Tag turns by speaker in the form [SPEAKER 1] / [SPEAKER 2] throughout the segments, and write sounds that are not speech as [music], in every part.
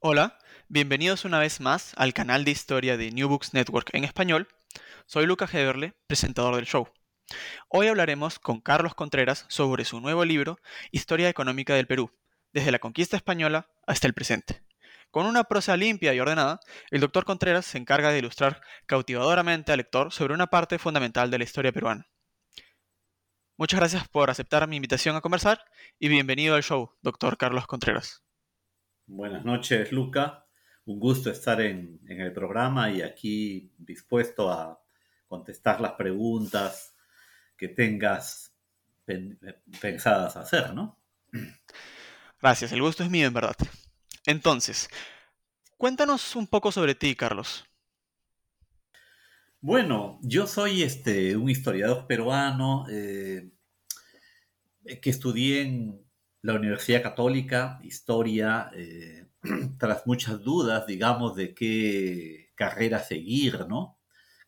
[SPEAKER 1] Hola. Bienvenidos una vez más al canal de historia de New Books Network en español. Soy Lucas Heberle, presentador del show. Hoy hablaremos con Carlos Contreras sobre su nuevo libro, Historia Económica del Perú, desde la conquista española hasta el presente. Con una prosa limpia y ordenada, el doctor Contreras se encarga de ilustrar cautivadoramente al lector sobre una parte fundamental de la historia peruana. Muchas gracias por aceptar mi invitación a conversar y bienvenido al show, doctor Carlos Contreras.
[SPEAKER 2] Buenas noches, Luca un gusto estar en, el programa y aquí dispuesto a contestar las preguntas que tengas pensadas hacer, ¿no?
[SPEAKER 1] Gracias, el gusto es mío, en verdad. Entonces, cuéntanos un poco sobre ti, Carlos.
[SPEAKER 2] Bueno, yo soy este, un historiador peruano eh, que estudié en la Universidad Católica, historia, eh, [clears throat] tras muchas dudas, digamos, de qué carrera seguir, ¿no?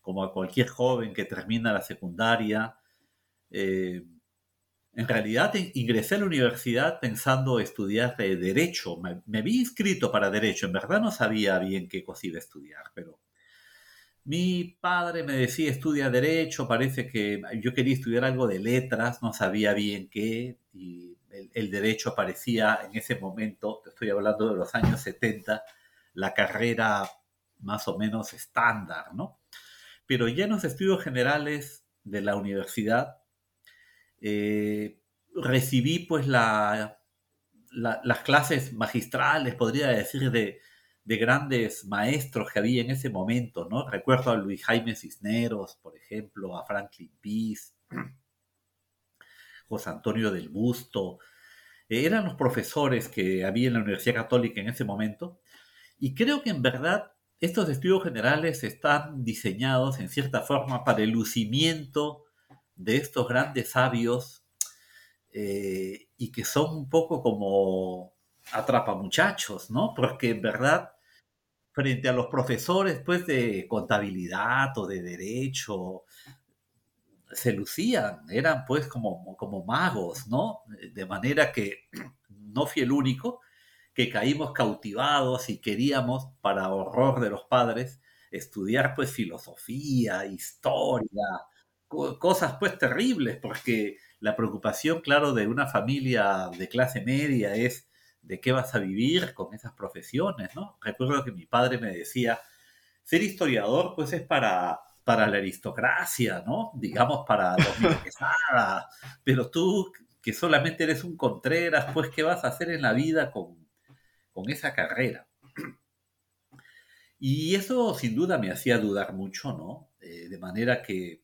[SPEAKER 2] Como a cualquier joven que termina la secundaria. Eh, en realidad ingresé a la universidad pensando estudiar Derecho. Me, me, había inscrito para Derecho. En verdad no sabía bien qué cosa iba estudiar, pero mi padre me decía estudia Derecho. Parece que yo quería estudiar algo de letras, no sabía bien qué. El, derecho parecía en ese momento, estoy hablando de los años 70, la carrera más o menos estándar, ¿no? Pero ya en los estudios generales de la universidad eh, recibí pues las clases magistrales, podría decir, de, de, grandes maestros que había en ese momento, ¿no? Recuerdo a Luis Jaime Cisneros, por ejemplo, a Franklin Peace, José Antonio del Busto, eran los profesores que había en la Universidad Católica en ese momento, y creo que en verdad estos estudios generales están diseñados en cierta forma para el lucimiento de estos grandes sabios eh, y que son un poco como atrapamuchachos, ¿no? Porque en verdad, frente a los profesores pues, de contabilidad o de derecho se lucían, eran pues como, como magos, ¿no? De manera que [clears throat] no fui el único que caímos cautivados y queríamos, para horror de los padres, estudiar pues filosofía, historia, cosas pues terribles, porque la preocupación, claro, de una familia de clase media es de qué vas a vivir con esas profesiones, ¿no? Recuerdo que mi padre me decía, ser historiador pues es para para la aristocracia, ¿no? Digamos para los [laughs] Quesada, pero tú que solamente eres un Contreras, pues ¿qué vas a hacer en la vida con, esa carrera? Y eso sin duda me hacía dudar mucho, ¿no? Eh, de manera que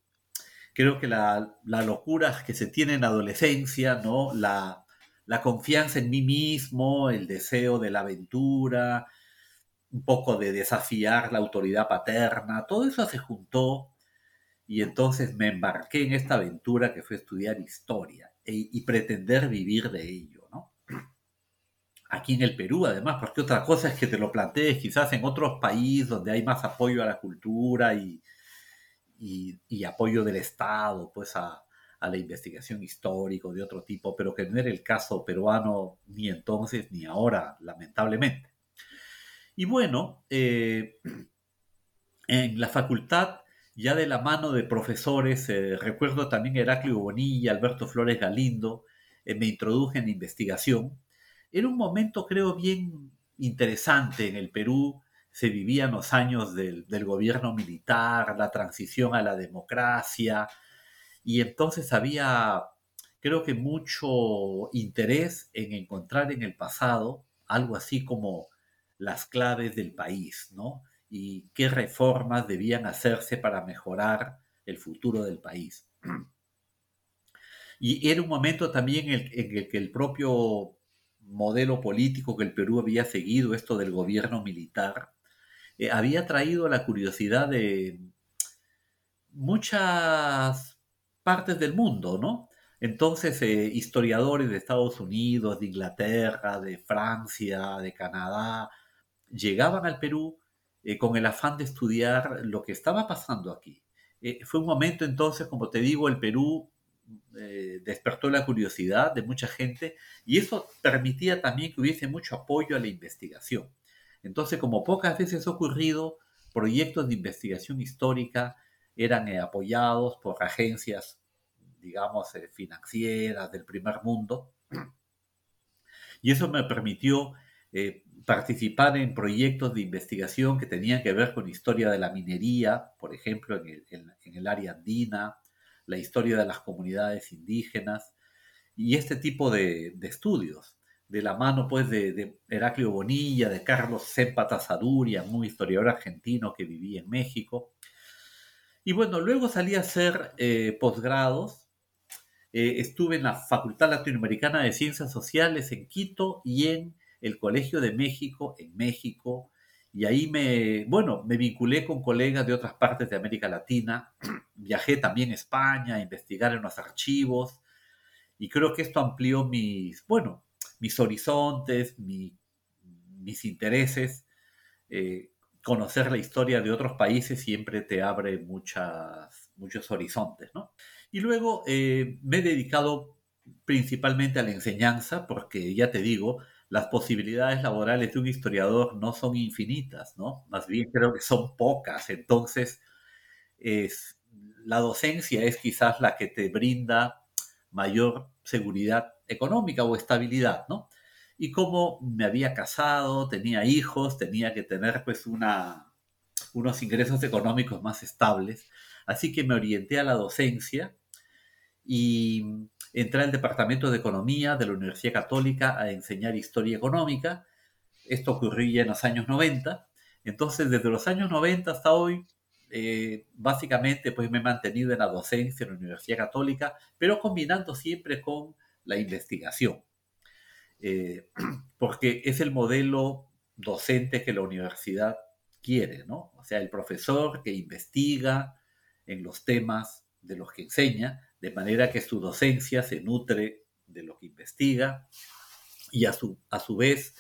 [SPEAKER 2] creo que la, locura que se tiene en la adolescencia, ¿no? La, la confianza en mí mismo, el deseo de la aventura, un poco de desafiar la autoridad paterna, todo eso se juntó y entonces me embarqué en esta aventura que fue estudiar historia e, y pretender vivir de ello. ¿no? aquí en el Perú, además, porque otra cosa es que te lo plantees quizás en otros países donde hay más apoyo a la cultura y, apoyo del Estado, pues a, la investigación histórica de otro tipo, pero que no era el caso peruano ni entonces ni ahora, lamentablemente. Y bueno, eh, [clears throat] en la facultad, ya de la mano de profesores, eh, recuerdo también Heraclio Bonilla, Alberto Flores Galindo, eh, me introduje en investigación. Era un momento, creo, bien interesante en el Perú. Se vivían los años del, gobierno militar, la transición a la democracia, y entonces había, creo que, mucho interés en encontrar en el pasado algo así como las claves del país, ¿no? Y qué reformas debían hacerse para mejorar el futuro del país. Y era un momento también en el que el propio modelo político que el Perú había seguido, esto del gobierno militar, eh, había traído la curiosidad de muchas partes del mundo, ¿no? Entonces, eh, historiadores de Estados Unidos, de Inglaterra, de Francia, de Canadá, llegaban al Perú eh, con el afán de estudiar lo que estaba pasando aquí. fue un momento entonces, como te digo, el Perú eh, despertó la curiosidad de mucha gente y eso permitía también que hubiese mucho apoyo a la investigación. Entonces, como pocas veces ha ocurrido, proyectos de investigación histórica eran eh, apoyados por agencias, digamos, eh, financieras del primer mundo. Y eso me permitió participar en proyectos de investigación que tenían que ver con historia de la minería, por ejemplo, en el área andina, la historia de las comunidades indígenas y este tipo de, estudios, de la mano pues de, Heraclio Bonilla, de Carlos Sempata Zaduria, un historiador argentino que vivía en México. Y bueno, luego salí a hacer eh, posgrados. Eh, estuve en la Facultad Latinoamericana de Ciencias Sociales en Quito y en el Colegio de México en México. Y ahí me, bueno, me vinculé con colegas de otras partes de América Latina. [clears throat] Viajé también a España a investigar en los archivos. Y creo que esto amplió mis, bueno, mis horizontes, mis intereses. Eh, conocer la historia de otros países siempre te abre muchas, muchos horizontes, ¿no? Y luego eh, me he dedicado principalmente a la enseñanza, porque ya te digo, las posibilidades laborales de un historiador no son infinitas, ¿no? Más bien creo que son pocas. Entonces, es, la docencia es quizás la que te brinda mayor seguridad económica o estabilidad, ¿no? Y como me había casado, tenía hijos, tenía que tener pues una, unos ingresos económicos más estables, así que me orienté a la docencia y entré al Departamento de Economía de la Universidad Católica a enseñar historia económica. Esto ocurría en los años 90. Entonces, desde los años 90 hasta hoy, eh, básicamente pues me he mantenido en la docencia en la Universidad Católica, pero combinando siempre con la investigación. Eh, [clears throat] porque es el modelo docente que la universidad quiere, ¿no? O sea, el profesor que investiga en los temas de los que enseña, de manera que su docencia se nutre de lo que investiga y a su, a su vez,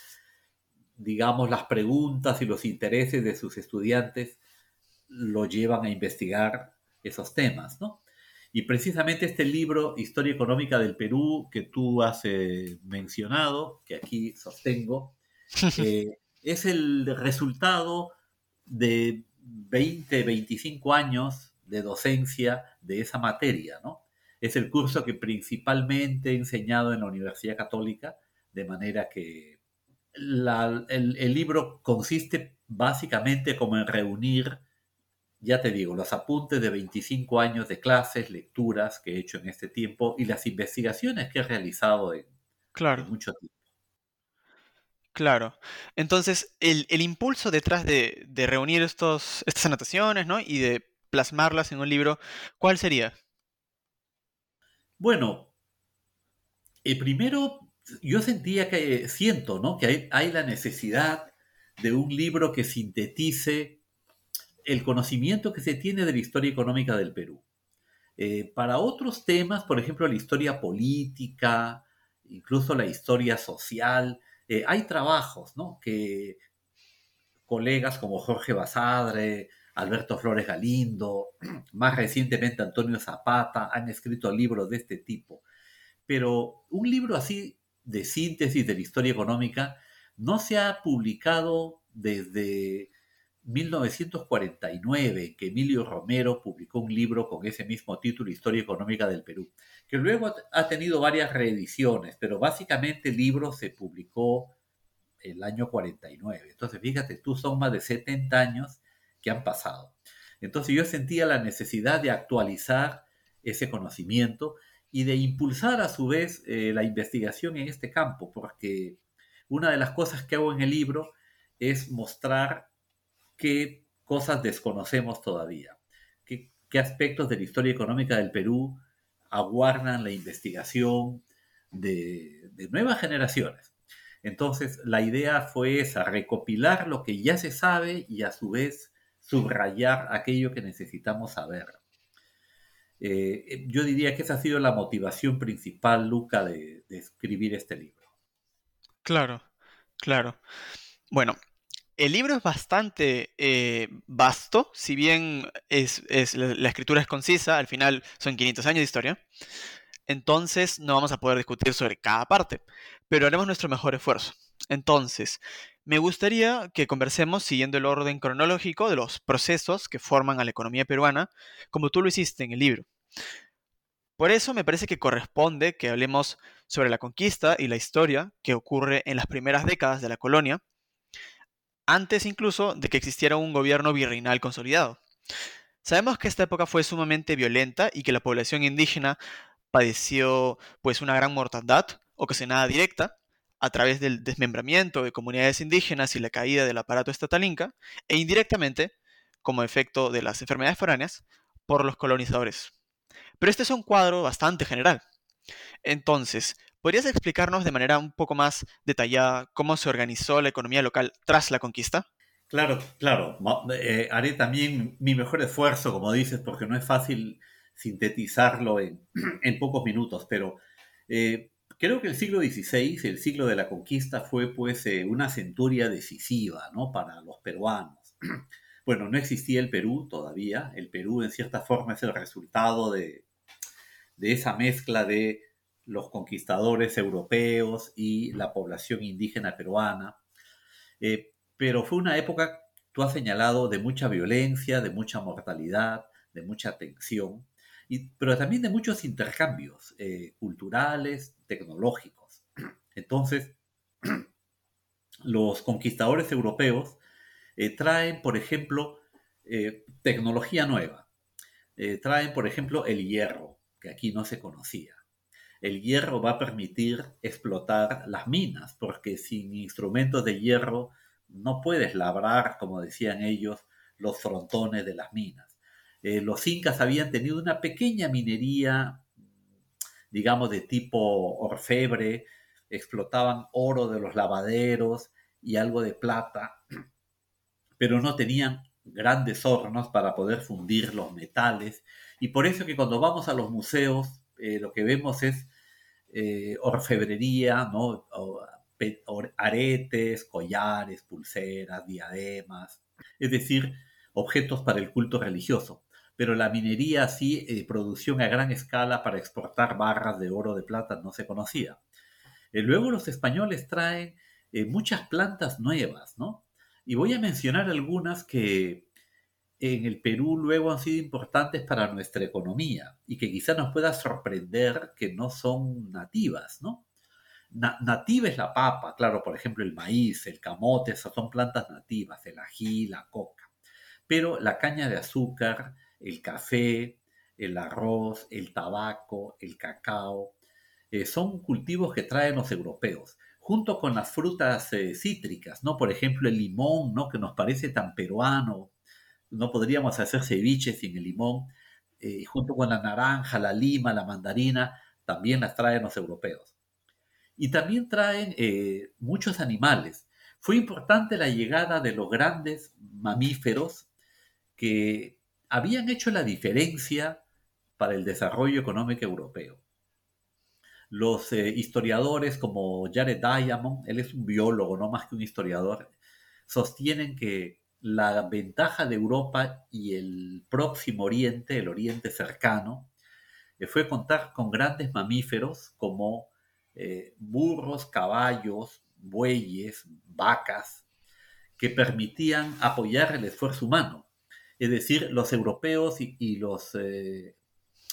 [SPEAKER 2] digamos, las preguntas y los intereses de sus estudiantes lo llevan a investigar esos temas, ¿no? Y precisamente este libro, Historia Económica del Perú, que tú has eh, mencionado, que aquí sostengo, [laughs] eh, es el resultado de 20, 25 años de docencia de esa materia, ¿no? Es el curso que principalmente he enseñado en la Universidad Católica, de manera que el, libro consiste básicamente como en reunir, ya te digo, los apuntes de 25 años de clases, lecturas que he hecho en este tiempo y las investigaciones que he realizado en,
[SPEAKER 1] claro.
[SPEAKER 2] mucho tiempo.
[SPEAKER 1] Claro. Entonces, el, impulso detrás de, reunir estos, estas anotaciones ¿no? y de plasmarlas en un libro, ¿cuál sería?
[SPEAKER 2] Bueno, eh, primero yo sentía que, siento, ¿no? Que hay, la necesidad de un libro que sintetice el conocimiento que se tiene de la historia económica del Perú. Eh, para otros temas, por ejemplo, la historia política, incluso la historia social, eh, hay trabajos ¿no? que colegas como Jorge Basadre, Alberto Flores Galindo, [clears throat] más recientemente Antonio Zapata, han escrito libros de este tipo. Pero un libro así de síntesis de la historia económica no se ha publicado desde 1949, que Emilio Romero publicó un libro con ese mismo título, Historia Económica del Perú, que luego ha tenido varias reediciones, pero básicamente el libro se publicó el año 49. Entonces, fíjate, tú son más de 70 años que han pasado. Entonces yo sentía la necesidad de actualizar ese conocimiento y de impulsar a su vez eh, la investigación en este campo, porque una de las cosas que hago en el libro es mostrar qué cosas desconocemos todavía, qué, aspectos de la historia económica del Perú aguardan la investigación de, nuevas generaciones. Entonces, la idea fue esa, recopilar lo que ya se sabe y a su vez subrayar aquello que necesitamos saber. Eh, yo diría que esa ha sido la motivación principal, Luca, de escribir este libro.
[SPEAKER 1] Claro, claro. Bueno, el libro es bastante eh, vasto, si bien la, escritura es concisa, al final son 500 años de historia, entonces no vamos a poder discutir sobre cada parte, pero haremos nuestro mejor esfuerzo. Entonces, me gustaría que conversemos siguiendo el orden cronológico de los procesos que forman a la economía peruana, como tú lo hiciste en el libro. Por eso me parece que corresponde que hablemos sobre la conquista y la historia que ocurre en las primeras décadas de la colonia, antes incluso de que existiera un gobierno virreinal consolidado. Sabemos que esta época fue sumamente violenta y que la población indígena padeció pues una gran mortandad ocasionada directa a través del desmembramiento de comunidades indígenas y la caída del aparato estatal inca e indirectamente como efecto de las enfermedades foráneas por los colonizadores. Pero este es un cuadro bastante general. Entonces, ¿podrías explicarnos de manera un poco más detallada cómo se organizó la economía local tras la conquista?
[SPEAKER 2] Claro, claro. Eh, haré también mi mejor esfuerzo, como dices, porque no es fácil sintetizarlo en, [clears throat] pocos minutos, pero eh, creo que el siglo XVI, el siglo de la conquista, fue pues eh, una centuria decisiva ¿no? para los peruanos. [clears throat] Bueno, no existía el Perú todavía. El Perú en cierta forma es el resultado de, de esa mezcla de los conquistadores europeos y la población indígena peruana. Eh, pero fue una época, tú has señalado, de mucha violencia, de mucha mortalidad, de mucha tensión, y, pero también de muchos intercambios eh, culturales, tecnológicos. Entonces, los conquistadores europeos eh, traen, por ejemplo, tecnología nueva. traen, por ejemplo, el hierro, que aquí no se conocía el hierro va a permitir explotar las minas, porque sin instrumentos de hierro no puedes labrar, como decían ellos, los frontones de las minas. Eh, los incas habían tenido una pequeña minería, digamos, de tipo orfebre, explotaban oro de los lavaderos y algo de plata, [clears throat] pero no tenían grandes hornos para poder fundir los metales. Y por eso que cuando vamos a los museos, eh, lo que vemos es eh, orfebrería, ¿no? aretes, collares, pulseras, diademas, es decir, objetos para el culto religioso. Pero la minería sí, eh, producción a gran escala para exportar barras de oro de plata no se conocía. Eh, luego los españoles traen muchas plantas nuevas, ¿no? Y voy a mencionar algunas que en el Perú luego han sido importantes para nuestra economía y que quizá nos pueda sorprender que no son nativas, ¿no? nativa es la papa, claro, por ejemplo el maíz, el camote, esas son plantas nativas, el ají, la coca. Pero la caña de azúcar, el café, el arroz, el tabaco, el cacao, eh, son cultivos que traen los europeos, junto con las frutas eh, cítricas, ¿no? Por ejemplo, el limón, ¿no? Que nos parece tan peruano, no podríamos hacer ceviche sin el limón, eh, junto con la naranja, la lima, la mandarina, también las traen los europeos. Y también traen eh, muchos animales. Fue importante la llegada de los grandes mamíferos que habían hecho la diferencia para el desarrollo económico europeo. Los eh, historiadores como Jared Diamond, él es un biólogo, no más que un historiador, sostienen que la ventaja de Europa y el próximo Oriente, el Oriente cercano, eh, fue contar con grandes mamíferos como eh, burros, caballos, bueyes, vacas, que permitían apoyar el esfuerzo humano. Es decir, los europeos y, los eh,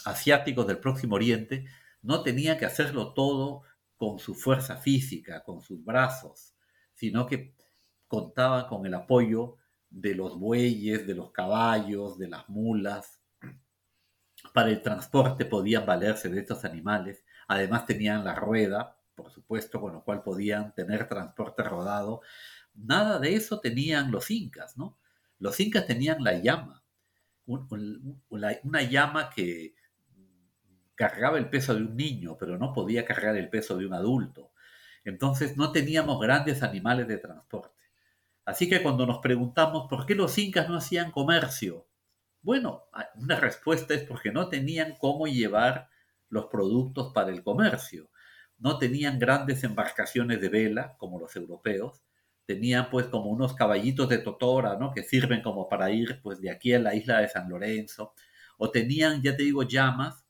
[SPEAKER 2] asiáticos del Próximo Oriente no tenían que hacerlo todo con su fuerza física, con sus brazos, sino que contaban con el apoyo de los bueyes, de los caballos, de las mulas. Para el transporte podían valerse de estos animales. Además tenían la rueda, por supuesto, con lo cual podían tener transporte rodado. Nada de eso tenían los incas, ¿no? Los incas tenían la llama, una llama que cargaba el peso de un niño, pero no podía cargar el peso de un adulto. Entonces no teníamos grandes animales de transporte. Así que cuando nos preguntamos por qué los incas no hacían comercio, bueno, una respuesta es porque no tenían cómo llevar los productos para el comercio. No tenían grandes embarcaciones de vela como los europeos. Tenían pues como unos caballitos de totora, ¿no? Que sirven como para ir pues de aquí a la isla de San Lorenzo. O tenían, ya te digo, llamas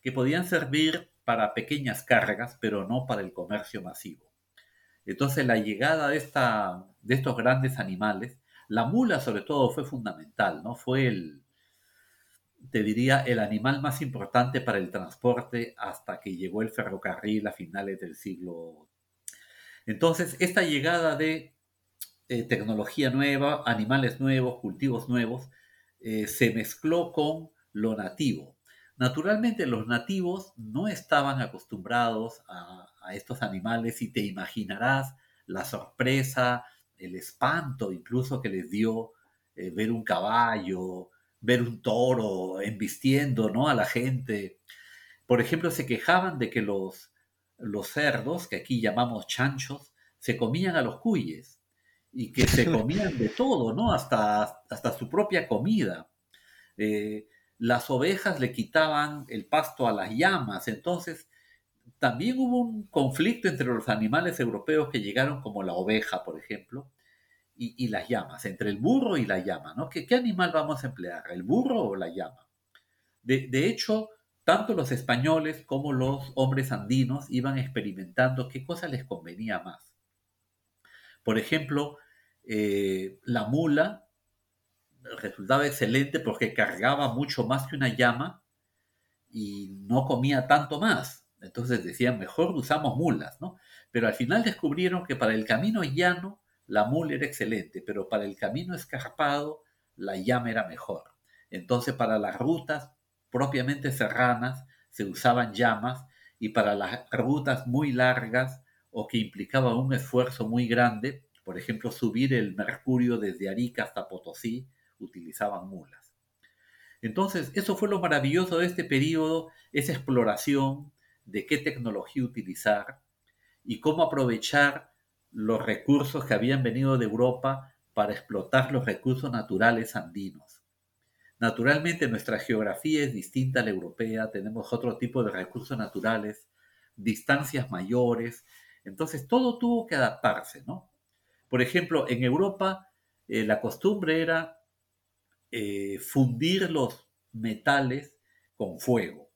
[SPEAKER 2] que podían servir para pequeñas cargas, pero no para el comercio masivo. Entonces la llegada de, esta, de estos grandes animales, la mula sobre todo fue fundamental, ¿no? Fue el, te diría, el animal más importante para el transporte hasta que llegó el ferrocarril a finales del siglo. Entonces, esta llegada de eh, tecnología nueva, animales nuevos, cultivos nuevos, eh, se mezcló con lo nativo. Naturalmente los nativos no estaban acostumbrados a, estos animales y te imaginarás la sorpresa, el espanto incluso que les dio eh, ver un caballo, ver un toro embistiendo ¿no? a la gente. Por ejemplo, se quejaban de que los, los cerdos, que aquí llamamos chanchos, se comían a los cuyes y que se comían de todo, ¿no? Hasta, hasta su propia comida. Eh, las ovejas le quitaban el pasto a las llamas, entonces también hubo un conflicto entre los animales europeos que llegaron como la oveja, por ejemplo, y, las llamas, entre el burro y la llama, ¿no? ¿Qué, animal vamos a emplear, el burro o la llama? De, hecho, tanto los españoles como los hombres andinos iban experimentando qué cosa les convenía más. Por ejemplo, eh, la mula resultaba excelente porque cargaba mucho más que una llama y no comía tanto más. Entonces decían, mejor usamos mulas, ¿no? Pero al final descubrieron que para el camino llano la mula era excelente, pero para el camino escarpado la llama era mejor. Entonces para las rutas propiamente serranas se usaban llamas y para las rutas muy largas o que implicaban un esfuerzo muy grande, por ejemplo subir el Mercurio desde Arica hasta Potosí, utilizaban mulas. Entonces, eso fue lo maravilloso de este periodo, esa exploración de qué tecnología utilizar y cómo aprovechar los recursos que habían venido de Europa para explotar los recursos naturales andinos. Naturalmente nuestra geografía es distinta a la europea, tenemos otro tipo de recursos naturales, distancias mayores, entonces todo tuvo que adaptarse, ¿no? Por ejemplo, en Europa eh, la costumbre era eh, fundir los metales con fuego.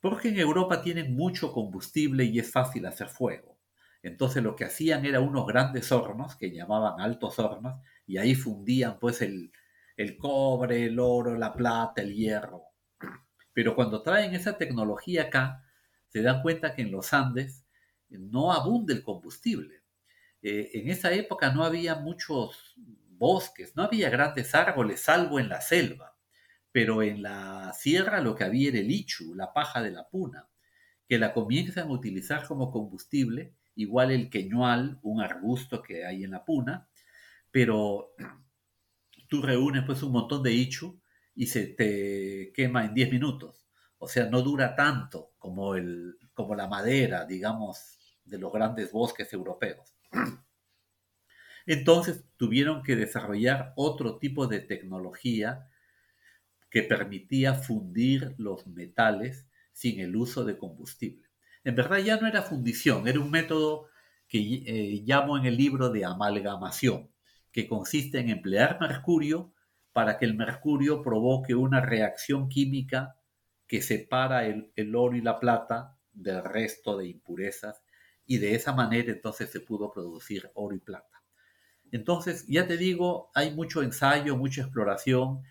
[SPEAKER 2] Porque en Europa tienen mucho combustible y es fácil hacer fuego. Entonces lo que hacían era unos grandes hornos que llamaban altos hornos y ahí fundían pues el, el cobre, el oro, la plata, el hierro. Pero cuando traen esa tecnología acá, se dan cuenta que en los Andes no abunda el combustible. Eh, en esa época no había muchos bosques, no había grandes árboles salvo en la selva, pero en la sierra lo que había era el ichu, la paja de la puna, que la comienzan a utilizar como combustible, igual el queñual, un arbusto que hay en la puna, pero [clears throat] tú reúnes pues un montón de ichu y se te quema en 10 minutos. O sea, no dura tanto como, el, como la madera, digamos, de los grandes bosques europeos. Entonces tuvieron que desarrollar otro tipo de tecnología que permitía fundir los metales sin el uso de combustible. en verdad ya no era fundición, era un método que eh, llamo en el libro de amalgamación, que consiste en emplear mercurio para que el mercurio provoque una reacción química que separa el, el oro y la plata del resto de impurezas y de esa manera entonces se pudo producir oro y plata. Entonces, ya te digo, hay mucho ensayo, mucha exploración,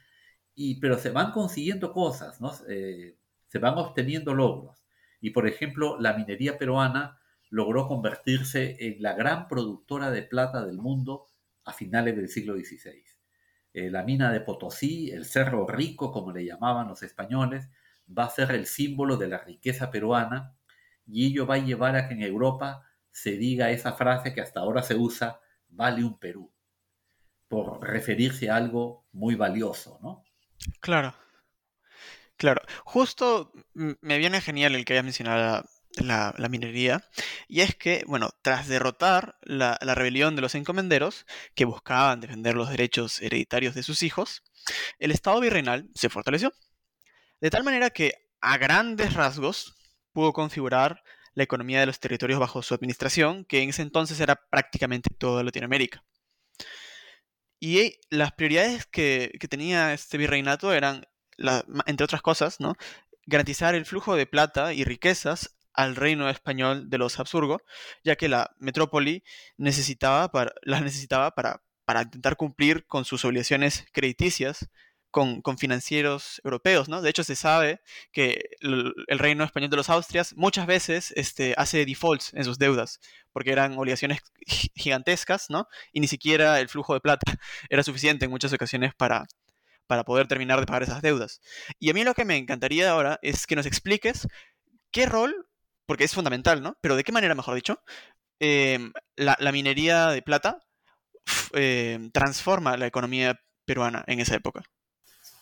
[SPEAKER 2] y, pero se van consiguiendo cosas, ¿no? Eh, se van obteniendo logros. Y por ejemplo, la minería peruana logró convertirse en la gran productora de plata del mundo a finales del siglo XVI. Eh, la mina de Potosí, el Cerro Rico, como le llamaban los españoles, va a ser el símbolo de la riqueza peruana y ello va a llevar a que en Europa se diga esa frase que hasta ahora se usa, vale un Perú, por referirse a algo muy valioso, ¿no?
[SPEAKER 1] Claro. Claro. Justo me viene genial el que hayas mencionado la, minería, y es que, bueno, tras derrotar la, la, rebelión de los encomenderos, que buscaban defender los derechos hereditarios de sus hijos, el Estado virreinal se fortaleció, de tal manera que, a grandes rasgos, pudo configurar la economía de los territorios bajo su administración, que en ese entonces era prácticamente toda Latinoamérica. Y las prioridades que, tenía este virreinato eran, entre otras cosas, ¿no? garantizar el flujo de plata y riquezas al reino español de los Habsburgo, ya que la metrópoli necesitaba para, las necesitaba para, para intentar cumplir con sus obligaciones crediticias con, financieros europeos, ¿no? De hecho, se sabe que el, reino español de los Austrias muchas veces este, hace defaults en sus deudas, porque eran obligaciones gigantescas, ¿no? Y ni siquiera el flujo de plata [laughs] era suficiente en muchas ocasiones para, para poder terminar de pagar esas deudas. Y a mí lo que me encantaría ahora es que nos expliques qué rol, porque es fundamental, ¿no? Pero de qué manera, mejor dicho, em, la, minería de plata em, transforma la economía peruana en esa época.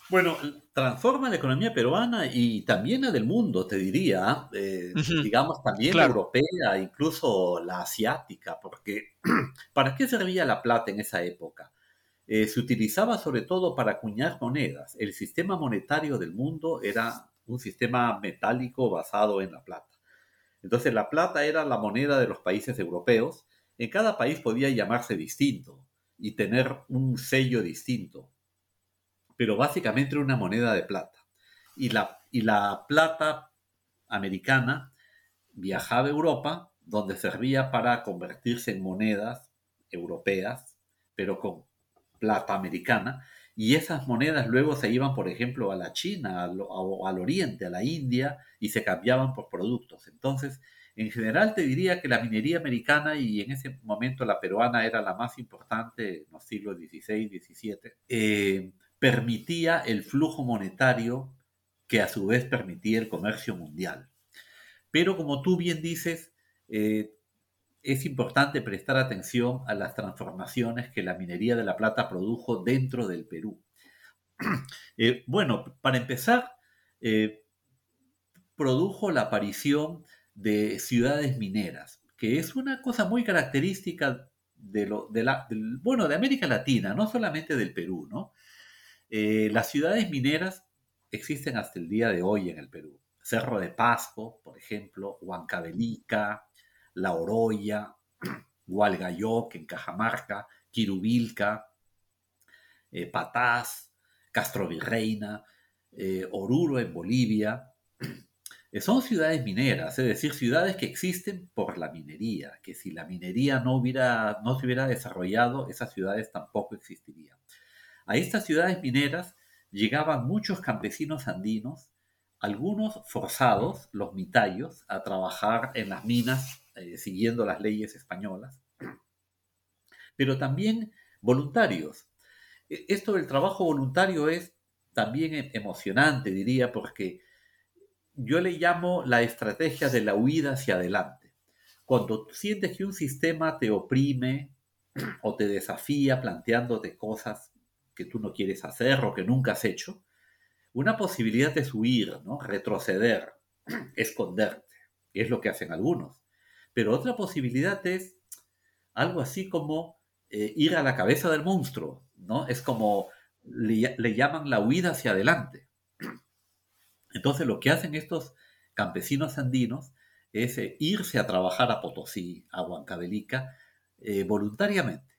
[SPEAKER 2] Bueno, transforma la economía peruana y también la del mundo, te diría, eh, digamos también la europea, incluso la asiática, porque [clears throat] ¿para qué servía la plata en esa época? Eh, se utilizaba sobre todo para acuñar monedas. El sistema monetario del mundo era un sistema metálico basado en la plata. Entonces la plata era la moneda de los países europeos. En cada país podía llamarse distinto y tener un sello distinto pero básicamente una moneda de plata. Y la, y la plata americana viajaba a Europa, donde servía para convertirse en monedas europeas, pero con plata americana, y esas monedas luego se iban, por ejemplo, a la China o al, Oriente, a la India, y se cambiaban por productos. Entonces, en general te diría que la minería americana y en ese momento la peruana era la más importante en los siglos XVI, XVII permitía el flujo monetario que a su vez permitía el comercio mundial. Pero como tú bien dices, eh, es importante prestar atención a las transformaciones que la minería de la plata produjo dentro del Perú. [clears throat] Eh, bueno, para empezar, eh, produjo la aparición de ciudades mineras, que es una cosa muy característica de, la, bueno, de América Latina, no solamente del Perú, ¿no? Eh, las ciudades mineras existen hasta el día de hoy en el Perú. Cerro de Pasco, por ejemplo, Huancavelica, La Oroya, [clears throat] Hualgayoc en Cajamarca, Quirubilca, eh, Patás, Castro Virreina, eh, Oruro en Bolivia. [clears throat] son ciudades mineras, es decir, ciudades que existen por la minería, que si la minería no, hubiera, no se hubiera desarrollado, esas ciudades tampoco existirían. A estas ciudades mineras llegaban muchos campesinos andinos, algunos forzados, los mitayos, a trabajar en las minas eh, siguiendo las leyes españolas, pero también voluntarios. E, esto del trabajo voluntario es también e, emocionante, diría, porque yo le llamo la estrategia de la huida hacia adelante. Cuando sientes que un sistema te oprime o te desafía planteándote cosas que tú no quieres hacer o que nunca has hecho, una posibilidad es huir, ¿no? retroceder, [clears throat] esconderte, es lo que hacen algunos. Pero otra posibilidad es algo así como eh, ir a la cabeza del monstruo, ¿no? Es como le, llaman la huida hacia adelante. [clears throat] Entonces lo que hacen estos campesinos andinos es eh, irse a trabajar a Potosí, a Huancavelica, eh, voluntariamente.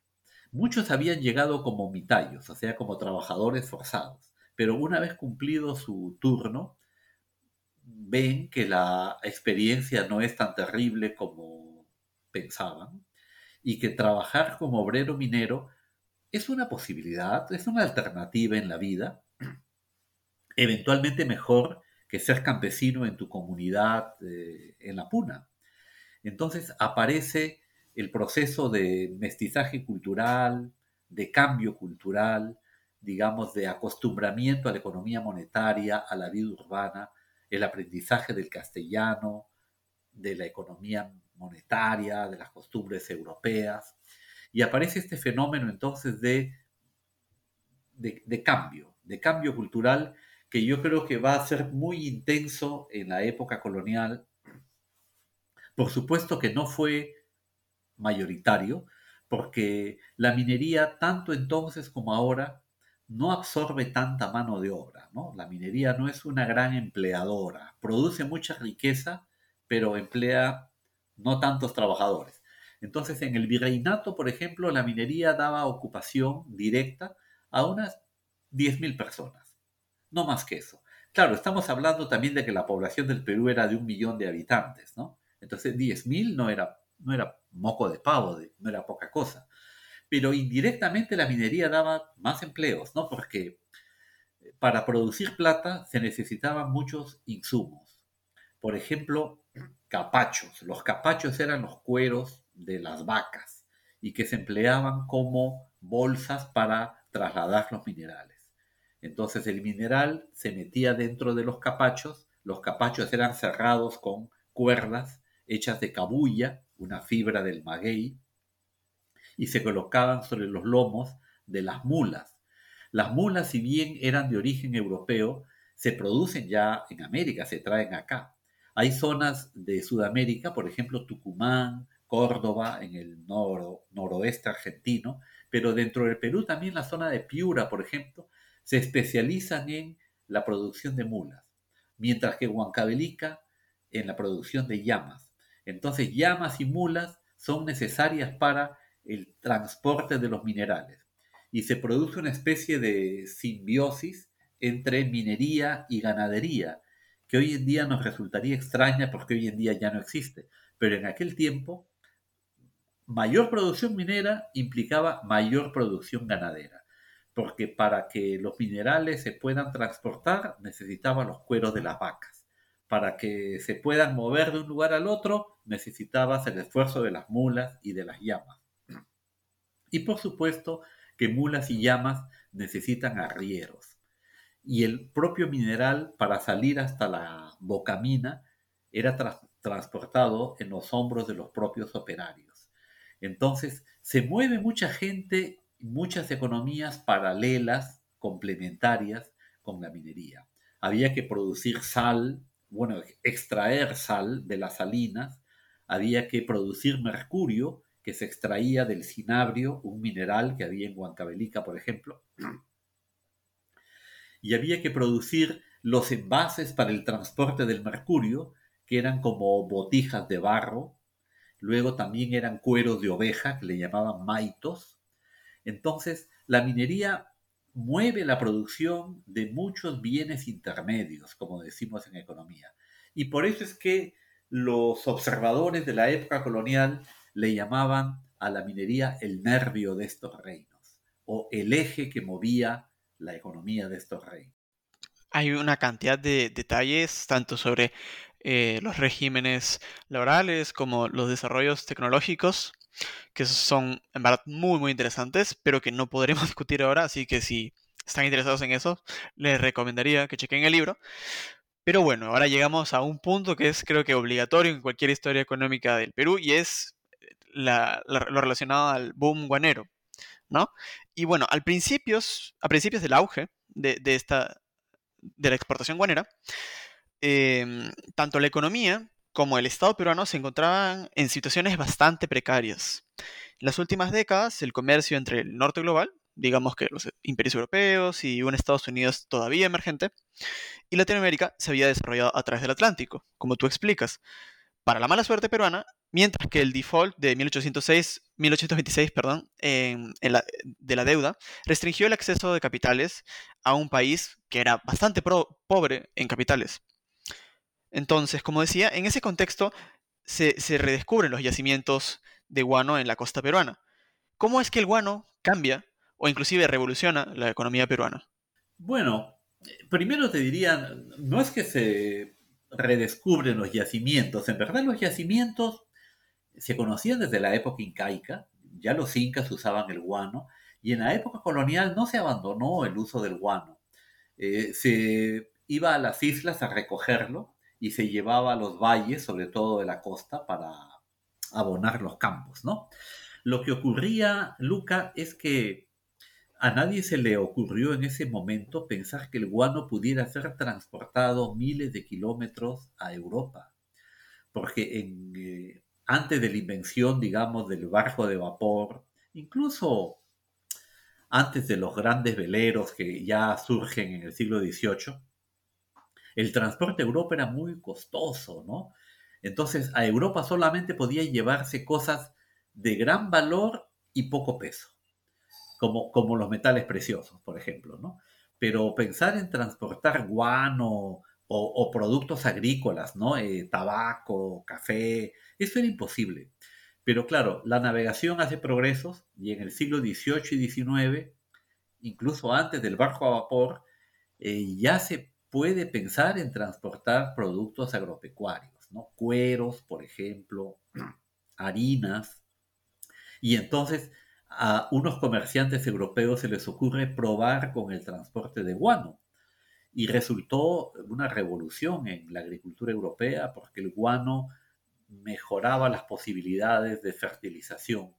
[SPEAKER 2] Muchos habían llegado como mitayos, o sea, como trabajadores forzados, pero una vez cumplido su turno, ven que la experiencia no es tan terrible como pensaban y que trabajar como obrero minero es una posibilidad, es una alternativa en la vida, eventualmente mejor que ser campesino en tu comunidad eh, en la puna. Entonces aparece el proceso de mestizaje cultural, de cambio cultural, digamos, de acostumbramiento a la economía monetaria, a la vida urbana, el aprendizaje del castellano, de la economía monetaria, de las costumbres europeas, y aparece este fenómeno entonces de, de, cambio, de cambio cultural que yo creo que va a ser muy intenso en la época colonial. Por supuesto que no fue mayoritario, porque la minería, tanto entonces como ahora, no absorbe tanta mano de obra. ¿no? La minería no es una gran empleadora, produce mucha riqueza, pero emplea no tantos trabajadores. Entonces, en el virreinato, por ejemplo, la minería daba ocupación directa a unas 10.000 personas, no más que eso. Claro, estamos hablando también de que la población del Perú era de un millón de habitantes, ¿no? Entonces, 10.000 no era, no era moco de pavo, no era poca cosa. Pero indirectamente la minería daba más empleos, ¿no? Porque para producir plata se necesitaban muchos insumos. Por ejemplo, capachos. Los capachos eran los cueros de las vacas y que se empleaban como bolsas para trasladar los minerales. Entonces el mineral se metía dentro de los capachos, los capachos eran cerrados con cuerdas hechas de cabulla, una fibra del maguey, y se colocaban sobre los lomos de las mulas. Las mulas, si bien eran de origen europeo, se producen ya en América, se traen acá. Hay zonas de Sudamérica, por ejemplo Tucumán, Córdoba, en el noroeste argentino, pero dentro del Perú también la zona de Piura, por ejemplo, se especializan en la producción de mulas, mientras que Huancavelica en la producción de llamas. Entonces llamas y mulas son necesarias para el transporte de los minerales y se produce una especie de simbiosis entre minería y ganadería, que hoy en día nos resultaría extraña porque hoy en día ya no existe, pero en aquel tiempo mayor producción minera implicaba mayor producción ganadera, porque para que los minerales se puedan transportar necesitaban los cueros de las vacas. Para que se puedan mover de un lugar al otro necesitabas el esfuerzo de las mulas y de las llamas. Y por supuesto que mulas y llamas necesitan arrieros y el propio mineral para salir hasta la bocamina era transportado en los hombros de los propios operarios. Entonces se mueve mucha gente, muchas economías paralelas, complementarias con la minería. Había que producir sal, bueno, extraer sal de las salinas, había que producir mercurio, que se extraía del cinabrio, un mineral que había en Huancavelica, por ejemplo, y había que producir los envases para el transporte del mercurio, que eran como botijas de barro, luego también eran cueros de oveja, que le llamaban maitos. Entonces, la minería mueve la producción de muchos bienes intermedios, como decimos en economía. Y por eso es que los observadores de la época colonial le llamaban a la minería el nervio de estos reinos, o el eje que movía la economía de estos reinos.
[SPEAKER 1] Hay una cantidad de detalles, tanto sobre eh, los regímenes laborales como los desarrollos tecnológicos, que son en verdad muy, muy interesantes, pero que no podremos [laughs] discutir ahora, así que si están interesados en eso, les recomendaría que chequen el libro. Pero bueno, ahora llegamos a un punto que es creo que obligatorio en cualquier historia económica del Perú y es lo relacionado al boom guanero. ¿no? Y bueno, al principios, a principios del auge de, esta, de la exportación guanera, em, tanto la economía como el Estado peruano se encontraban en situaciones bastante precarias. En las últimas décadas, el comercio entre el norte global, digamos que los imperios europeos y un Estados Unidos todavía emergente, y Latinoamérica se había desarrollado a través del Atlántico, como tú explicas. para la mala suerte peruana, mientras que el default de 1806, 1826 perdón, de la deuda restringió el acceso de capitales a un país que era bastante pobre en capitales. Entonces, como decía, en ese contexto se, redescubren los yacimientos de guano en la costa peruana. ¿Cómo es que el guano cambia o inclusive revoluciona la economía peruana?
[SPEAKER 2] Bueno, primero te diría, no es que se redescubren los yacimientos, en verdad los yacimientos se conocían desde la época incaica, ya los incas usaban el guano, y en la época colonial no se abandonó el uso del guano. Eh, se iba a las islas a recogerlo y se llevaba a los valles, sobre todo de la costa, para abonar los campos, ¿no? Lo que ocurría, Luca, es que a nadie se le ocurrió en ese momento pensar que el guano pudiera ser transportado miles de kilómetros a Europa, porque eh, antes de la invención, digamos, del barco de vapor, incluso antes de los grandes veleros que ya surgen en el siglo XVIII, el transporte a Europa era muy costoso, ¿no? Entonces a Europa solamente podía llevarse cosas de gran valor y poco peso, como, como los metales preciosos, por ejemplo, ¿no? Pero pensar en transportar guano o, productos agrícolas, ¿no? Eh, tabaco, café, eso era imposible. Pero claro, la navegación hace progresos y en el siglo XVIII y XIX, incluso antes del barco a vapor, eh, ya se puede pensar en transportar productos agropecuarios, ¿no? Cueros, por ejemplo, [clears throat] harinas. Y entonces a unos comerciantes europeos se les ocurre probar con el transporte de guano. Y resultó una revolución en la agricultura europea porque el guano mejoraba las posibilidades de fertilización.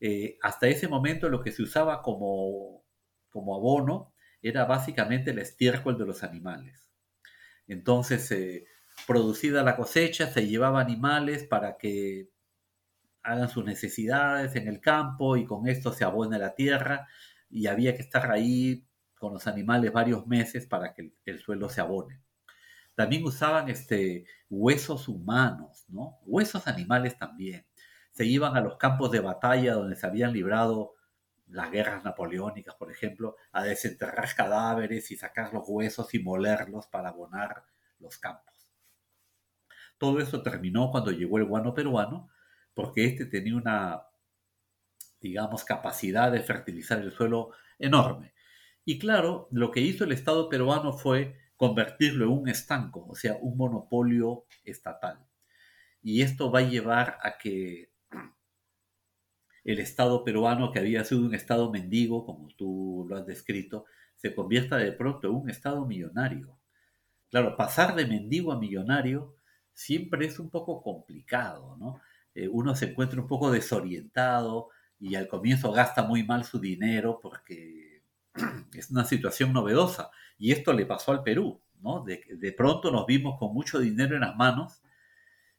[SPEAKER 2] Eh, hasta ese momento lo que se usaba como, como abono era básicamente el estiércol de los animales. Entonces, eh, producida la cosecha, se llevaba animales para que hagan sus necesidades en el campo y con esto se abone la tierra y había que estar ahí con los animales varios meses para que el, suelo se abone. También usaban este, huesos humanos, ¿no? Huesos animales también. Se iban a los campos de batalla donde se habían librado las guerras napoleónicas, por ejemplo, a desenterrar cadáveres y sacar los huesos y molerlos para abonar los campos. Todo eso terminó cuando llegó el guano peruano, porque este tenía una, digamos, capacidad de fertilizar el suelo enorme. Y claro, lo que hizo el Estado peruano fue convertirlo en un estanco, o sea, un monopolio estatal. Y esto va a llevar a que el Estado peruano, que había sido un Estado mendigo, como tú lo has descrito, se convierta de pronto en un Estado millonario. Claro, pasar de mendigo a millonario siempre es un poco complicado, ¿no? Eh, uno se encuentra un poco desorientado y al comienzo gasta muy mal su dinero porque [clears throat] es una situación novedosa. Y esto le pasó al Perú, ¿no? De, pronto nos vimos con mucho dinero en las manos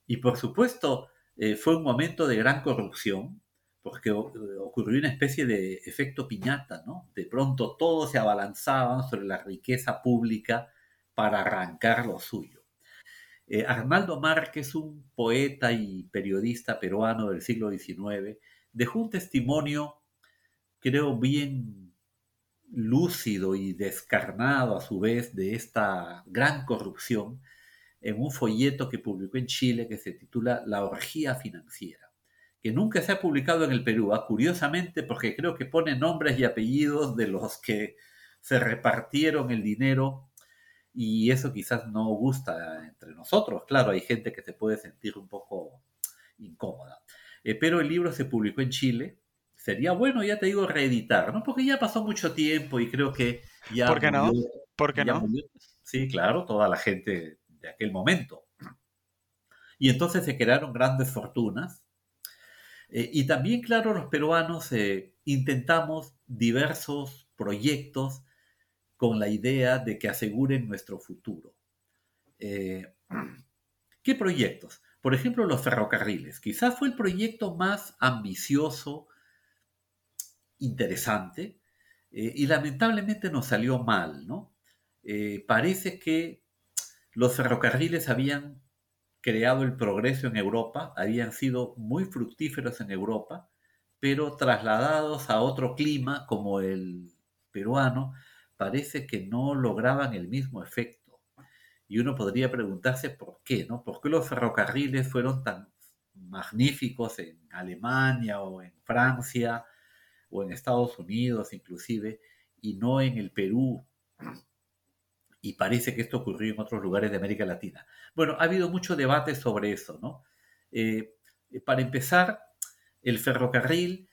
[SPEAKER 2] y por supuesto eh, fue un momento de gran corrupción, porque ocurrió una especie de efecto piñata, ¿no? De pronto todos se abalanzaban sobre la riqueza pública para arrancar lo suyo. Eh, Arnaldo Márquez, un poeta y periodista peruano del siglo XIX, dejó un testimonio, creo, bien lúcido y descarnado a su vez de esta gran corrupción en un folleto que publicó en Chile que se titula La orgía financiera que nunca se ha publicado en el Perú, ¿ah? curiosamente porque creo que pone nombres y apellidos de los que se repartieron el dinero y eso quizás no gusta entre nosotros. Claro, hay gente que se puede sentir un poco incómoda. Eh, pero el libro se publicó en Chile. Sería bueno, ya te digo, reeditar, ¿no? Porque ya pasó mucho tiempo y creo que ya...
[SPEAKER 1] ¿Por qué no? ¿Por qué no?
[SPEAKER 2] Sí, claro, toda la gente de aquel momento. Y entonces se crearon grandes fortunas eh, y también, claro, los peruanos eh, intentamos diversos proyectos con la idea de que aseguren nuestro futuro. Eh, [clears throat] ¿Qué proyectos? Por ejemplo, los ferrocarriles. Quizás fue el proyecto más ambicioso, interesante, y lamentablemente nos salió mal, ¿no? parece que los ferrocarriles habían creado el progreso en Europa, habían sido muy fructíferos en Europa, pero trasladados a otro clima como el peruano, parece que no lograban el mismo efecto. Y uno podría preguntarse por qué, ¿no? ¿Por qué los ferrocarriles fueron tan magníficos en Alemania o en Francia o en Estados Unidos inclusive y no en el Perú? Y parece que esto ocurrió en otros lugares de América Latina. Bueno, ha habido mucho debate sobre eso, ¿no? Eh, para empezar, el ferrocarril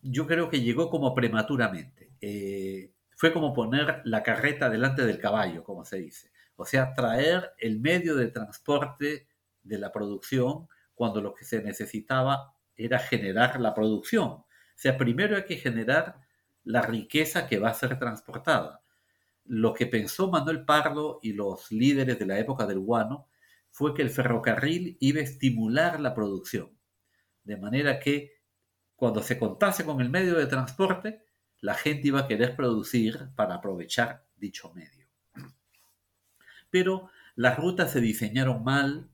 [SPEAKER 2] yo creo que llegó como prematuramente. Eh, fue como poner la carreta delante del caballo, como se dice. O sea, traer el medio de transporte de la producción cuando lo que se necesitaba era generar la producción. O sea, primero hay que generar la riqueza que va a ser transportada. Lo que pensó Manuel Pardo y los líderes de la época del guano fue que el ferrocarril iba a estimular la producción, de manera que cuando se contase con el medio de transporte, la gente iba a querer producir para aprovechar dicho medio. Pero las rutas se diseñaron mal,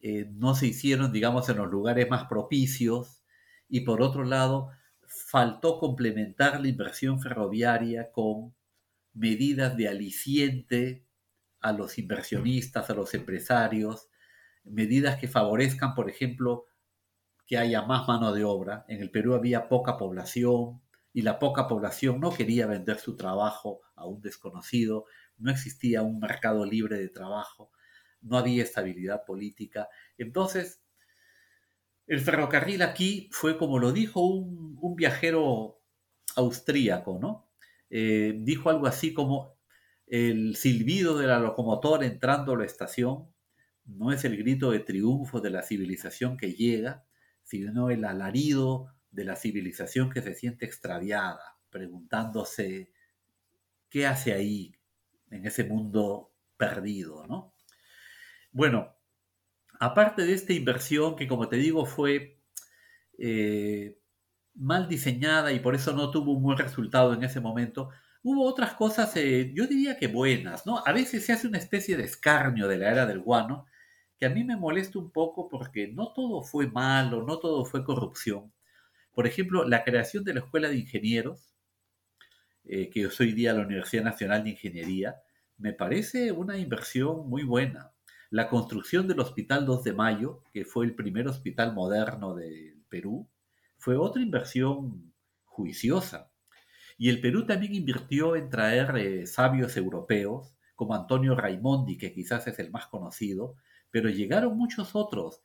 [SPEAKER 2] eh, no se hicieron, digamos, en los lugares más propicios y por otro lado, faltó complementar la inversión ferroviaria con medidas de aliciente a los inversionistas, a los empresarios, medidas que favorezcan, por ejemplo, que haya más mano de obra. En el Perú había poca población, y la poca población no quería vender su trabajo a un desconocido, no existía un mercado libre de trabajo, no había estabilidad política. Entonces, el ferrocarril aquí fue como lo dijo un, viajero austríaco, ¿no? Eh, dijo algo así como el silbido de la locomotora entrando a la estación no es el grito de triunfo de la civilización que llega, sino el alarido de la civilización que se siente extraviada, preguntándose qué hace ahí en ese mundo perdido, ¿no? Bueno, aparte de esta inversión que como te digo fue eh, mal diseñada y por eso no tuvo un buen resultado en ese momento, hubo otras cosas, eh, yo diría que buenas, ¿no? A veces se hace una especie de escarnio de la era del guano, que a mí me molesta un poco porque no todo fue malo, no todo fue corrupción. Por ejemplo, la creación de la Escuela de Ingenieros, eh, que es hoy día la Universidad Nacional de Ingeniería, me parece una inversión muy buena. La construcción del Hospital 2 de Mayo, que fue el primer hospital moderno del Perú, fue otra inversión juiciosa. Y el Perú también invirtió en traer eh, sabios europeos, como Antonio Raimondi, que quizás es el más conocido, pero llegaron muchos otros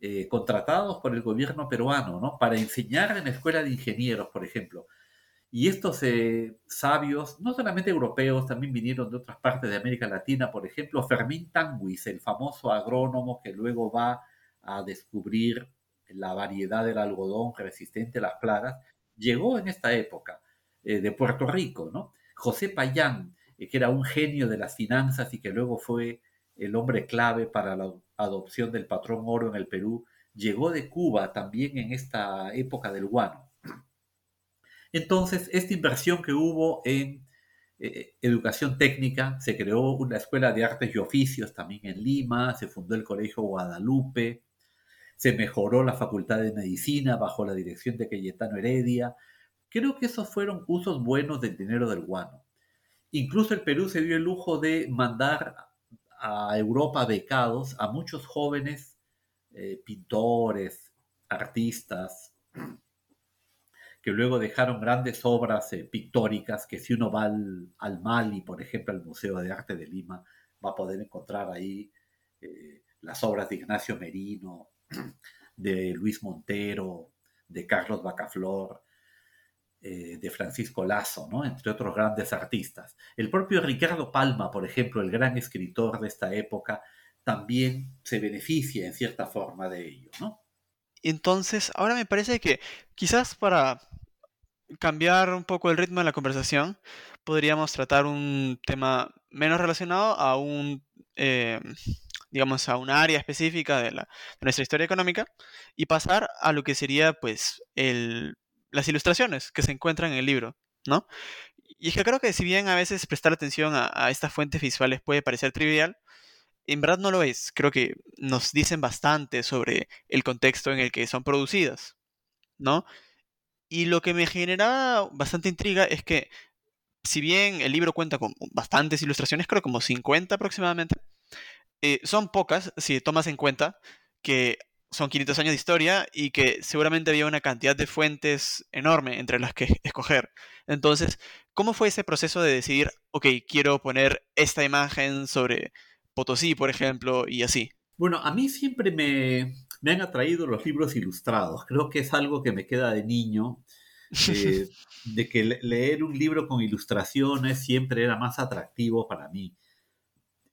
[SPEAKER 2] eh, contratados por el gobierno peruano, ¿no? Para enseñar en la escuela de ingenieros, por ejemplo. Y estos eh, sabios, no solamente europeos, también vinieron de otras partes de América Latina, por ejemplo, Fermín Tanguis, el famoso agrónomo que luego va a descubrir la variedad del algodón resistente a las plagas, llegó en esta época eh, de Puerto Rico, ¿no? José Payán, que era un genio de las finanzas y que luego fue el hombre clave para la adopción del patrón oro en el Perú, llegó de Cuba también en esta época del guano. Entonces, esta inversión que hubo en eh, educación técnica, se creó una escuela de artes y oficios también en Lima, se fundó el Colegio Guadalupe, se mejoró la Facultad de Medicina bajo la dirección de Cayetano Heredia. Creo que esos fueron usos buenos del dinero del guano. Incluso el Perú se dio el lujo de mandar a Europa becados a muchos jóvenes eh, pintores, artistas, que luego dejaron grandes obras eh, pictóricas que si uno va al, Mali, por ejemplo, al Museo de Arte de Lima, va a poder encontrar ahí eh, las obras de Ignacio Merino, de Luis Montero, de Carlos Bacaflor, eh, de Francisco Lazo, ¿no? entre otros grandes artistas. El propio Ricardo Palma, por ejemplo, el gran escritor de esta época, también se beneficia en cierta forma de ello. ¿no?
[SPEAKER 1] Entonces, ahora me parece que quizás para cambiar un poco el ritmo de la conversación, podríamos tratar un tema menos relacionado a un, eh, digamos, a un área específica de nuestra historia económica y pasar a lo que sería, pues, el las ilustraciones que se encuentran en el libro, ¿no? Y es que creo que si bien a veces prestar atención a, estas fuentes visuales puede parecer trivial, en verdad no lo es. Creo que nos dicen bastante sobre el contexto en el que son producidas, ¿no? Y lo que me genera bastante intriga es que, si bien el libro cuenta con bastantes ilustraciones, creo como 50 aproximadamente, eh, son pocas si tomas en cuenta que son 500 años de historia y que seguramente había una cantidad de fuentes enorme entre las que [laughs] escoger. Entonces, ¿cómo fue ese proceso de decidir, ok, quiero poner esta imagen sobre Potosí, por ejemplo, y así?
[SPEAKER 2] Bueno, a mí siempre me, han atraído los libros ilustrados. Creo que es algo que me queda de niño, eh, [laughs] de que leer un libro con ilustraciones siempre era más atractivo para mí.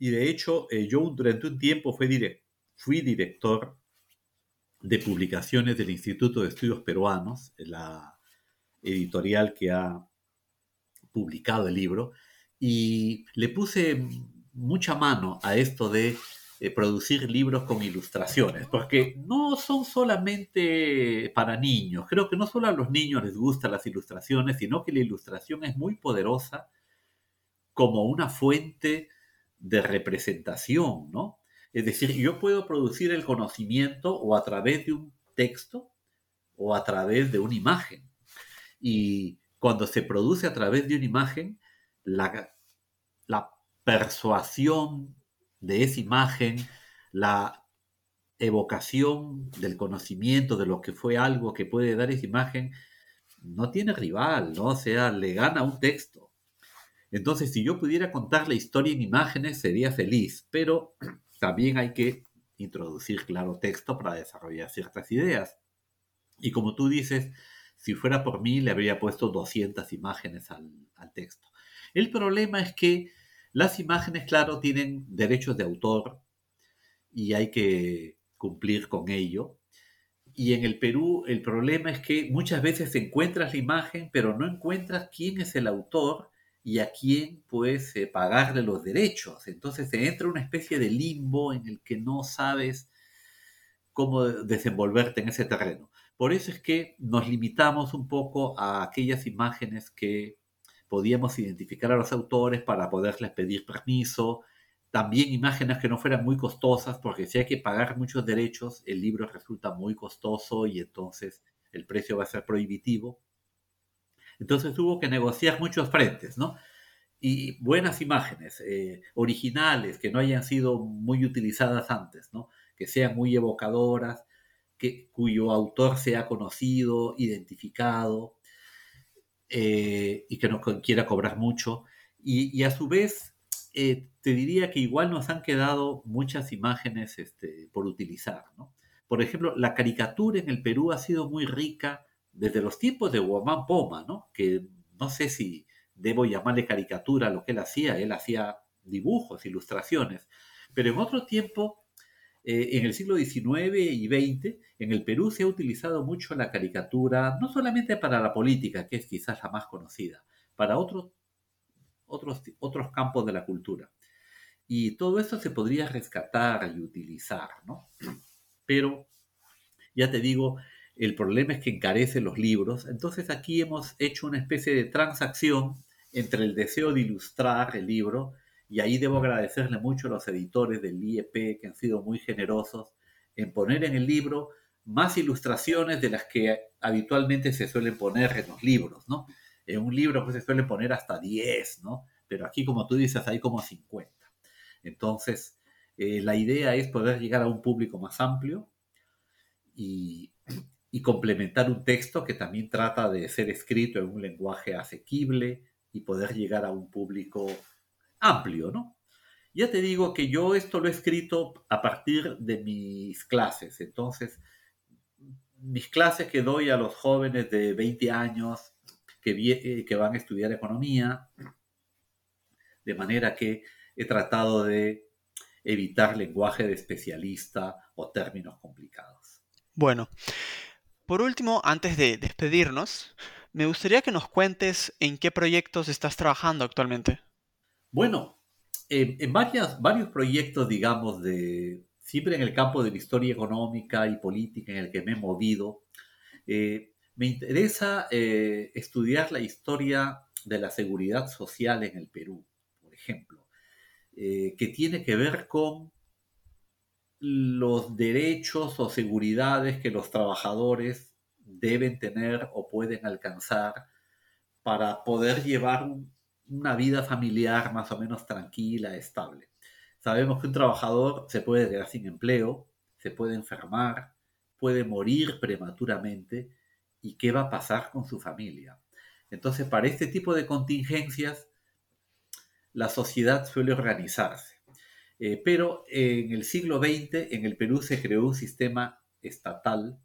[SPEAKER 2] Y de hecho, eh, yo durante un tiempo fui, director de publicaciones del Instituto de Estudios Peruanos, la editorial que ha publicado el libro, y le puse mucha mano a esto de eh, producir libros con ilustraciones, porque no son solamente para niños, creo que no solo a los niños les gustan las ilustraciones, sino que la ilustración es muy poderosa como una fuente de representación, ¿no? Es decir, yo puedo producir el conocimiento o a través de un texto o a través de una imagen. Y cuando se produce a través de una imagen, la, la persuasión de esa imagen, la evocación del conocimiento de lo que fue algo que puede dar esa imagen, no tiene rival, ¿no? O sea, le gana un texto. Entonces, si yo pudiera contar la historia en imágenes, sería feliz, pero [clears throat] también hay que introducir claro texto para desarrollar ciertas ideas. Y como tú dices, si fuera por mí, le habría puesto 200 imágenes al, texto. El problema es que las imágenes, claro, tienen derechos de autor y hay que cumplir con ello. Y en el Perú el problema es que muchas veces encuentras la imagen, pero no encuentras quién es el autor y a quién puedes eh, pagarle los derechos. Entonces entra una especie de limbo en el que no sabes cómo desenvolverte en ese terreno. Por eso es que nos limitamos un poco a aquellas imágenes que podíamos identificar a los autores para poderles pedir permiso, también imágenes que no fueran muy costosas, porque si hay que pagar muchos derechos, el libro resulta muy costoso y entonces el precio va a ser prohibitivo. Entonces hubo que negociar muchos frentes, ¿no? Y buenas imágenes, eh, originales, que no hayan sido muy utilizadas antes, ¿no? Que sean muy evocadoras, que, cuyo autor sea conocido, identificado, eh, y que no quiera cobrar mucho. Y, a su vez, eh, te diría que igual nos han quedado muchas imágenes este, por utilizar, ¿no? Por ejemplo, la caricatura en el Perú ha sido muy rica desde los tiempos de Guamán Poma, ¿no? que no sé si debo llamarle caricatura lo que él hacía, él hacía dibujos, ilustraciones, pero en otro tiempo, eh, en el siglo XIX y XX, en el Perú se ha utilizado mucho la caricatura, no solamente para la política, que es quizás la más conocida, para otros, otros, otros campos de la cultura. Y todo esto se podría rescatar y utilizar, ¿no? Pero, ya te digo, el problema es que encarece los libros. Entonces aquí hemos hecho una especie de transacción entre el deseo de ilustrar el libro, y ahí debo agradecerle mucho a los editores del IEP que han sido muy generosos en poner en el libro más ilustraciones de las que habitualmente se suelen poner en los libros, ¿no? En un libro pues se suelen poner hasta 10, ¿no? Pero aquí, como tú dices, hay como 50. Entonces, eh, la idea es poder llegar a un público más amplio y, y complementar un texto que también trata de ser escrito en un lenguaje asequible y poder llegar a un público amplio, ¿no? Ya te digo que yo esto lo he escrito a partir de mis clases, entonces mis clases que doy a los jóvenes de 20 años que, eh, que van a estudiar economía, de manera que he tratado de evitar lenguaje de especialista o términos complicados.
[SPEAKER 1] Bueno, por último, antes de despedirnos, me gustaría que nos cuentes en qué proyectos estás trabajando actualmente.
[SPEAKER 2] Bueno, en varios proyectos, digamos, de siempre en el campo de la historia económica y política en el que me he movido, eh, me interesa eh, estudiar la historia de la seguridad social en el Perú, por ejemplo, eh, que tiene que ver con los derechos o seguridades que los trabajadores deben tener o pueden alcanzar para poder llevar una vida familiar más o menos tranquila, estable. Sabemos que un trabajador se puede quedar sin empleo, se puede enfermar, puede morir prematuramente y qué va a pasar con su familia. Entonces, para este tipo de contingencias, la sociedad suele organizarse. Eh, pero en el siglo XX en el Perú se creó un sistema estatal,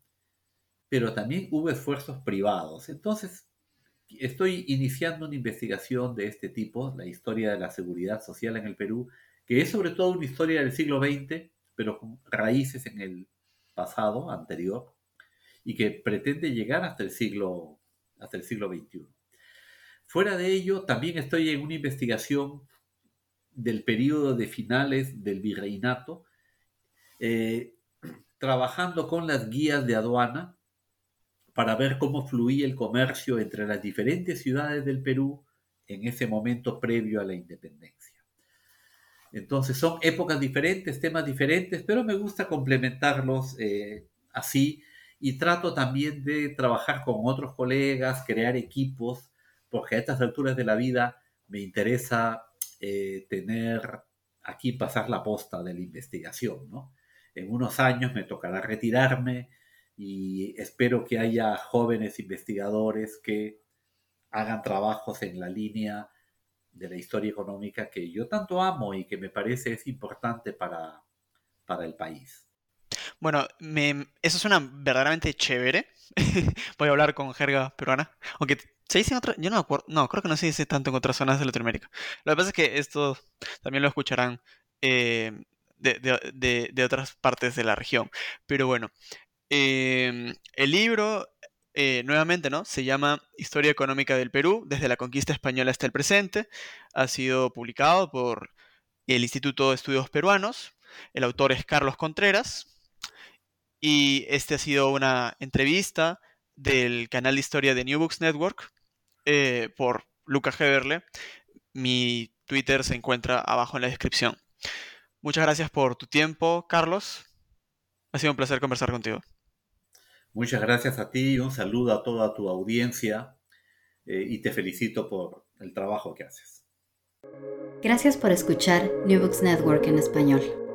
[SPEAKER 2] pero también hubo esfuerzos privados. Entonces, estoy iniciando una investigación de este tipo, la historia de la seguridad social en el Perú, que es sobre todo una historia del siglo XX, pero con raíces en el pasado anterior, y que pretende llegar hasta el siglo, hasta el siglo XXI. Fuera de ello, también estoy en una investigación del periodo de finales del virreinato, eh, trabajando con las guías de aduana para ver cómo fluía el comercio entre las diferentes ciudades del Perú en ese momento previo a la independencia. Entonces son épocas diferentes, temas diferentes, pero me gusta complementarlos eh, así y trato también de trabajar con otros colegas, crear equipos, porque a estas alturas de la vida me interesa eh, tener aquí pasar la posta de la investigación, ¿no? En unos años me tocará retirarme y espero que haya jóvenes investigadores que hagan trabajos en la línea de la historia económica que yo tanto amo y que me parece es importante para, para el país.
[SPEAKER 1] Bueno, me, eso suena verdaderamente chévere. [laughs] Voy a hablar con jerga peruana, aunque se dice en otra, yo no me acuerdo, no, creo que no se dice tanto en otras zonas de Latinoamérica. Lo que pasa es que esto también lo escucharán eh, de, otras partes de la región. Pero bueno, em, el libro, eh, nuevamente, ¿no? Se llama Historia Económica del Perú, desde la conquista española hasta el presente. Ha sido publicado por el Instituto de Estudios Peruanos. El autor es Carlos Contreras. Y este ha sido una entrevista del canal de historia de New Books Network eh, por Luca Heberle. Mi Twitter se encuentra abajo en la descripción. Muchas gracias por tu tiempo, Carlos. Ha sido un placer conversar contigo.
[SPEAKER 2] Muchas gracias a ti, un saludo a toda tu audiencia eh, y te felicito por el trabajo que haces.
[SPEAKER 3] Gracias por escuchar New Books Network en español.